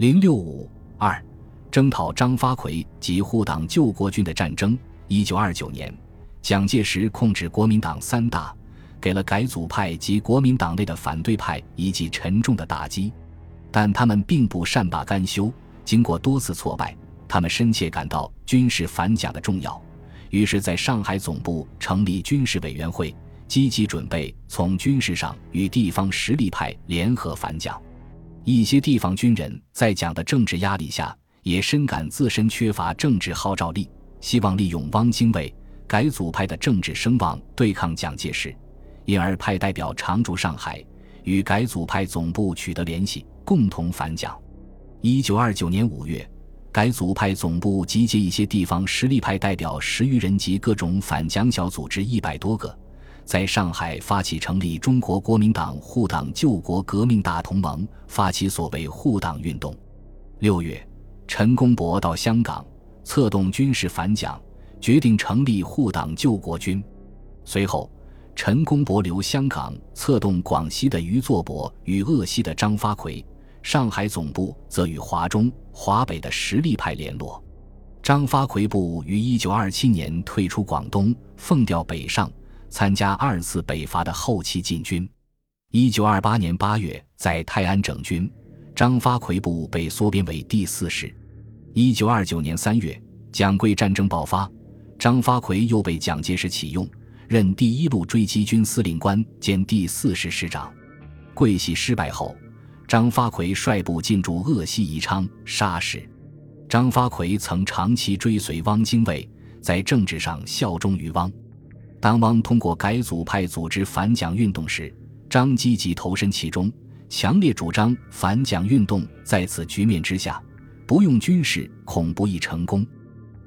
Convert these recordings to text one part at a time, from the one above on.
零六五二，征讨张发奎及护党救国军的战争。一九二九年，蒋介石控制国民党三大，给了改组派及国民党内的反对派一记沉重的打击。但他们并不善罢甘休，经过多次挫败，他们深切感到军事反蒋的重要，于是在上海总部成立军事委员会，积极准备从军事上与地方实力派联合反蒋。一些地方军人在蒋的政治压力下，也深感自身缺乏政治号召力。希望利用汪精卫改组派的政治声望对抗蒋介石，因而派代表常驻上海，与改组派总部取得联系，共同反蒋。一九二九年五月，改组派总部集结一些地方实力派代表十余人及各种反蒋小组织一百多个，在上海发起成立中国国民党护党救国革命大同盟，发起所谓护党运动。六月，陈公博到香港。策动军事反蒋，决定成立护党救国军。随后，陈公博留香港，策动广西的余作伯与鄂西的张发奎，上海总部则与华中、华北的实力派联络。张发奎部于1927年退出广东，奉调北上，参加二次北伐的后期进军。1928年8月，在泰安整军，张发奎部被缩编为第四师。一九二九年三月，蒋桂战争爆发，张发奎又被蒋介石启用，任第一路追击军司令官兼第四师师长。桂系失败后，张发奎率部进驻鄂西宜昌，沙市。张发奎曾长期追随汪精卫，在政治上效忠于汪。当汪通过改组派组织反蒋运动时，张积极投身其中，强烈主张反蒋运动。在此局面之下。不用军事恐不易成功。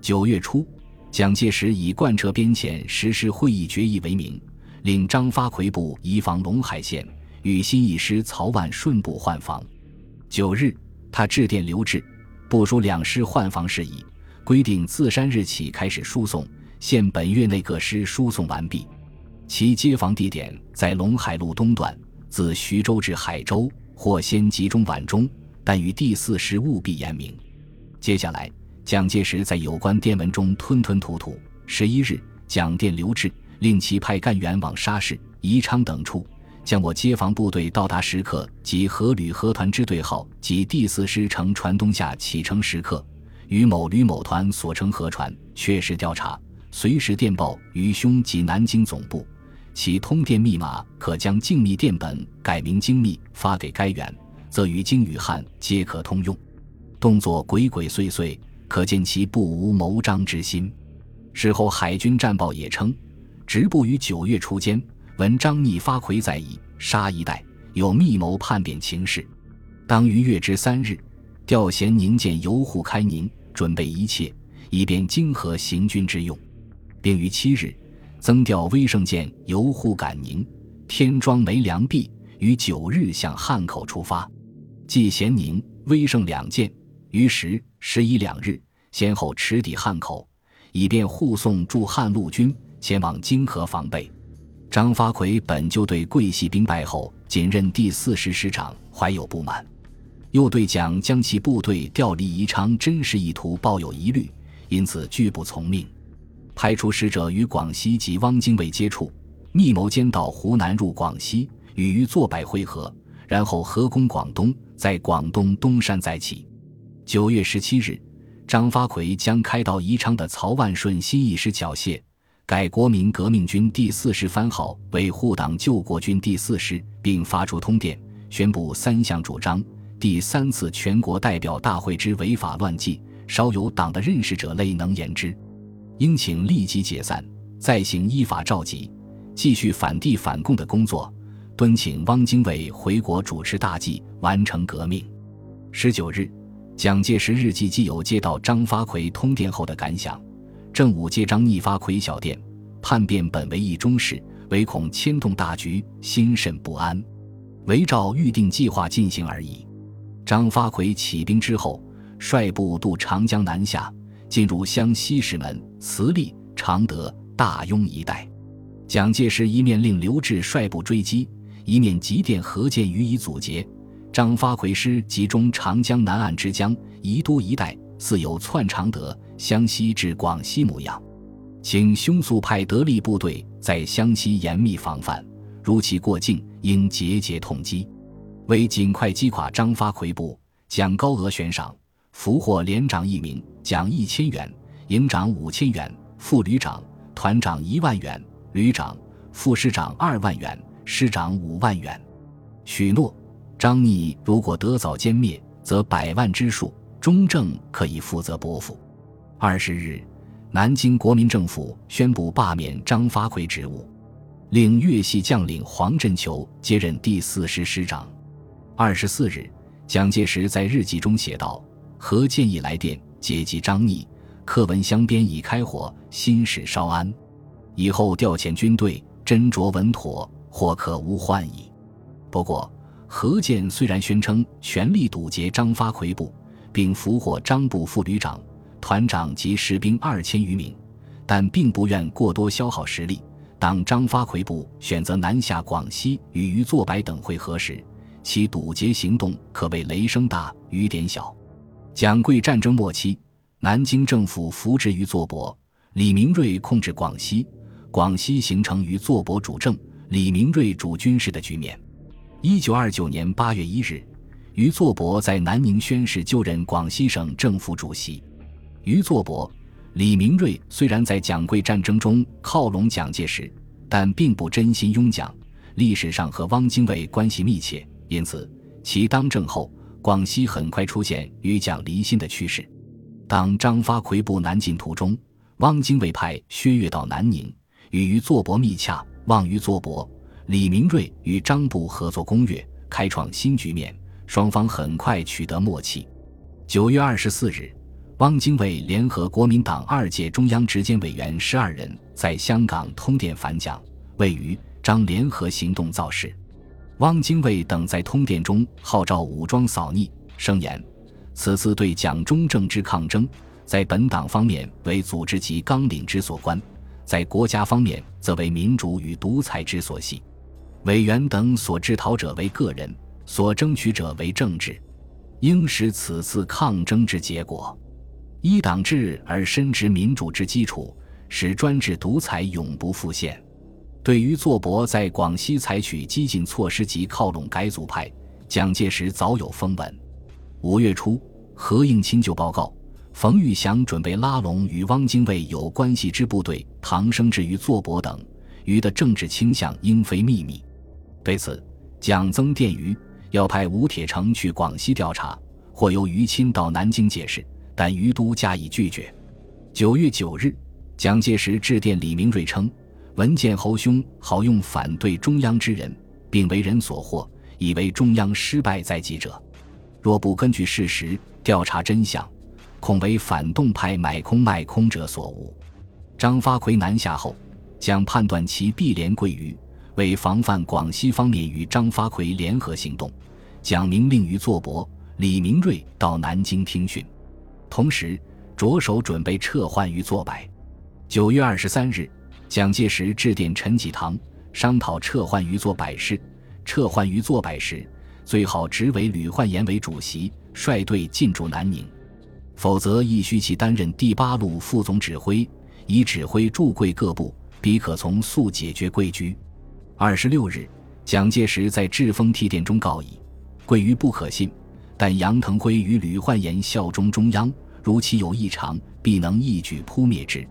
九月初，蒋介石以贯彻边遣实施会议决议为名，令张发奎部移防陇海县，与新一师曹万顺部换防。九日，他致电刘峙，部署两师换防事宜，规定自山日起开始输送，现本月内各师输送完毕。其接防地点在陇海路东段，自徐州至海州，或先集中皖中。但与第四师务必严明。接下来，蒋介石在有关电文中吞吞吐吐。十一日，蒋电刘峙，令其派干员往沙市、宜昌等处，将我接防部队到达时刻及何旅何团支队号及第四师乘船东下启程时刻，与某旅某团所乘河船确实调查，随时电报于兄及南京总部，其通电密码可将静密电本改名精密发给该员。则于京与汉皆可通用，动作鬼鬼祟祟，可见其不无谋张之心。事后海军战报也称，直部于九月初间，闻张逆发奎在以杀一代有密谋叛变情事，当于月之三日，调贤宁舰游沪开宁，准备一切，以便泾河行军之用，并于七日增调威胜舰由沪赶宁，添装煤粮币，于九日向汉口出发。继咸宁、威胜两舰于十、十一两日先后驰抵汉口，以便护送驻汉陆军前往泾河防备。张发奎本就对桂系兵败后仅任第四师师长怀有不满，又对蒋将其部队调离宜昌真实意图抱有疑虑，因此拒不从命，派出使者与广西及汪精卫接触，密谋间到湖南入广西，与于作柏会合。然后合攻广东，在广东东山再起。九月十七日，张发奎将开到宜昌的曹万顺新一师缴械，改国民革命军第四师番号为护党救国军第四师，并发出通电，宣布三项主张：第三次全国代表大会之违法乱纪，稍有党的认识者类能言之，应请立即解散，再行依法召集，继续反帝反共的工作。敦请汪精卫回国主持大计，完成革命。十九日，蒋介石日记既有接到张发奎通电后的感想。正午接张逆发奎小电，叛变本为一中事，唯恐牵动大局，心甚不安，唯照预定计划进行而已。张发奎起兵之后，率部渡长江南下，进入湘西石门、慈利、常德、大庸一带。蒋介石一面令刘峙率部追击。一面急电何键予以阻截，张发奎师集中长江南岸之江宜都一带，似有窜常德、湘西至广西模样，请凶速派得力部队在湘西严密防范，如其过境，应节节痛击。为尽快击垮张发奎部，蒋高额悬赏，俘获连长一名，奖一千元；营长五千元，副旅长、团长一万元，旅长、副师长二万元，师长五万元。许诺。张逆如果得早歼灭，则百万之数，中正可以负责拨付。二十日，南京国民政府宣布罢免张发奎职务，令粤系将领黄振球接任第四师师长。二十四日，蒋介石在日记中写道：“何建议来电，解集张逆，课文相边已开火，心事稍安。以后调遣军队，斟酌稳妥，或可无患矣。”不过。何健虽然宣称全力堵截张发奎部，并俘获张部副旅长、团长及士兵二千余名，但并不愿过多消耗实力。当张发奎部选择南下广西与余作白等会合时，其堵截行动可谓雷声大雨点小。蒋桂战争末期，南京政府扶植于作伯，李明瑞控制广西，广西形成于作伯主政、李明瑞主军事的局面。一九二九年八月一日，于作伯在南宁宣誓就任广西省政府主席。于作伯、李明瑞虽然在蒋桂战争中靠拢蒋介石，但并不真心拥蒋。历史上和汪精卫关系密切，因此其当政后，广西很快出现与蒋离心的趋势。当张发奎部南进途中，汪精卫派薛岳到南宁，与余作伯密洽，望于作伯。李明瑞与张部合作攻略，开创新局面，双方很快取得默契。九月二十四日，汪精卫联合国民党二届中央执监委员十二人在香港通电反蒋，为于张联合行动造势。汪精卫等在通电中号召武装扫逆，声言此次对蒋中正之抗争，在本党方面为组织及纲领之所关，在国家方面则为民主与独裁之所系。委员等所制讨者为个人，所争取者为政治，应使此次抗争之结果，依党制而深植民主之基础，使专制独裁永不复现。对于作伯在广西采取激进措施及靠拢改组派，蒋介石早有风闻。五月初，何应钦就报告，冯玉祥准备拉拢与汪精卫有关系之部队，唐生智于作伯等，余的政治倾向应非秘密。对此，蒋增电于要派吴铁城去广西调查，或由于钦到南京解释，但于都加以拒绝。九月九日，蒋介石致电李明瑞称：“闻见侯兄好用反对中央之人，并为人所惑，以为中央失败在即者，若不根据事实调查真相，恐为反动派买空卖空者所误。”张发奎南下后，蒋判断其必连桂余。为防范广西方面与张发奎联合行动，蒋明令于作伯、李明瑞到南京听训，同时着手准备撤换于作柏。九月二十三日，蒋介石致电陈济棠，商讨撤换于作柏事。撤换于作柏时，最好直委吕焕言为主席，率队进驻南宁；否则，亦需其担任第八路副总指挥，以指挥驻桂各部，彼可从速解决桂局。二十六日，蒋介石在致封提电中告以：“桂于不可信，但杨腾辉与吕焕言效忠中央，如其有异常，必能一举扑灭之。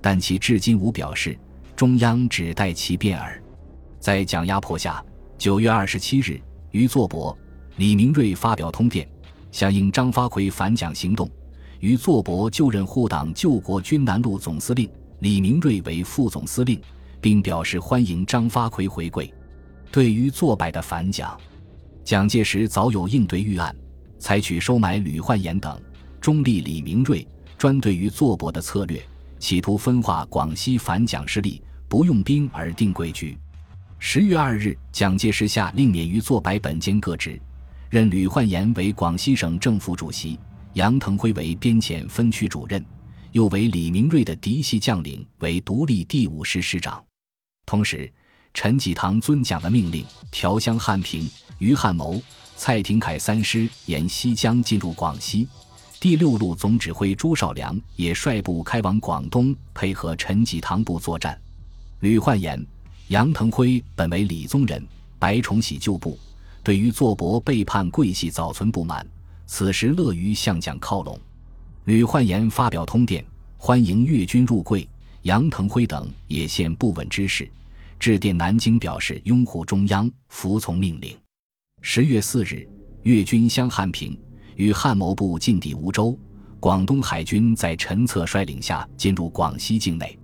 但其至今无表示，中央只待其变耳。”在蒋压迫下，九月二十七日，于作伯、李明瑞发表通电，响应张发奎反蒋行动。于作伯就任护党救国军南路总司令，李明瑞为副总司令。并表示欢迎张发奎回归。对于作败的反蒋，蒋介石早有应对预案，采取收买吕焕言等，中立李明瑞，专对于作伯的策略，企图分化广西反蒋势力，不用兵而定规矩。十月二日，蒋介石下令免于作白本兼各职，任吕焕言为广西省政府主席，杨腾辉为边检分区主任，又为李明瑞的嫡系将领为独立第五师师长。同时，陈济棠遵蒋的命令，调湘汉平、于汉谋、蔡廷锴三师沿西江进入广西，第六路总指挥朱绍良也率部开往广东，配合陈济棠部作战。吕焕言、杨腾辉本为李宗仁、白崇禧旧部，对于作伯背叛桂系早存不满，此时乐于向蒋靠拢。吕焕言发表通电，欢迎粤军入桂。杨腾辉等也现不稳之势，致电南京表示拥护中央，服从命令。十月四日，粤军相汉平，与汉谋部进抵梧州。广东海军在陈策率领下进入广西境内。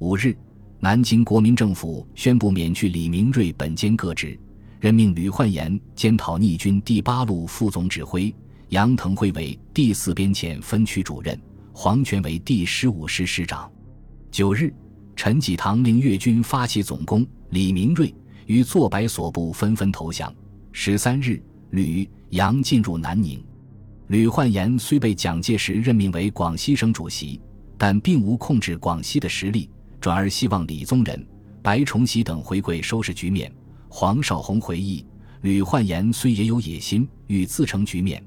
五日，南京国民政府宣布免去李明瑞本兼各职，任命吕焕言兼讨逆军第八路副总指挥，杨腾辉为第四边遣分区主任，黄权为第十五师师长。九日，陈济棠令粤军发起总攻，李明瑞与作白所部纷纷投降。十三日，吕杨进入南宁。吕焕言虽被蒋介石任命为广西省主席，但并无控制广西的实力，转而希望李宗仁、白崇禧等回归收拾局面。黄绍竑回忆，吕焕言虽也有野心，欲自成局面，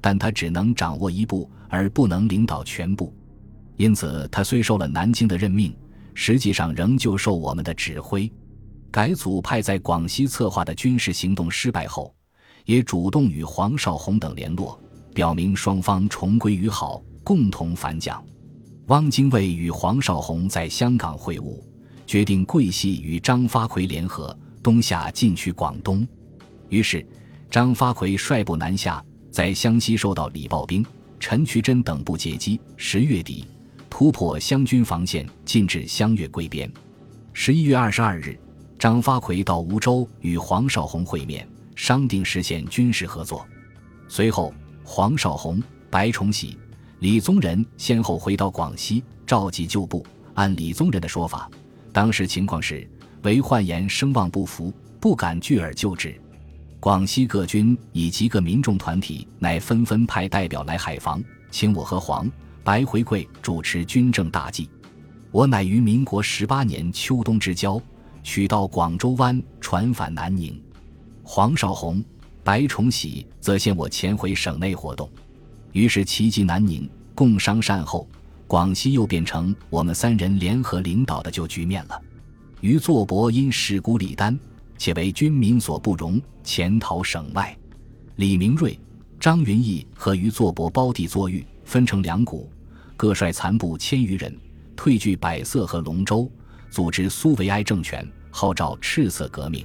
但他只能掌握一部，而不能领导全部。因此，他虽受了南京的任命，实际上仍旧受我们的指挥。改组派在广西策划的军事行动失败后，也主动与黄绍竑等联络，表明双方重归于好，共同反蒋。汪精卫与黄绍竑在香港会晤，决定桂系与张发奎联合，东下进取广东。于是，张发奎率部南下，在湘西受到李抱兵、陈渠珍等部截击。十月底，突破湘军防线，进至湘粤桂边。十一月二十二日。张发奎到梧州与黄绍竑会面，商定实现军事合作。随后，黄绍竑、白崇禧、李宗仁先后回到广西，召集旧部。按李宗仁的说法，当时情况是韦焕言声望不符，不敢拒而就之。广西各军以及各民众团体乃纷纷派代表来海防，请我和黄、白回馈主持军政大计。我乃于民国十八年秋冬之交。取到广州湾，船返南宁。黄绍竑、白崇禧则先我潜回省内活动，于是齐集南宁，共商善后，广西又变成我们三人联合领导的旧局面了。于作伯因事孤李丹，且为军民所不容，潜逃省外。李明瑞、张云逸和于作伯胞弟作狱，分成两股，各率残部千余人，退据百色和龙州。组织苏维埃政权，号召赤色革命。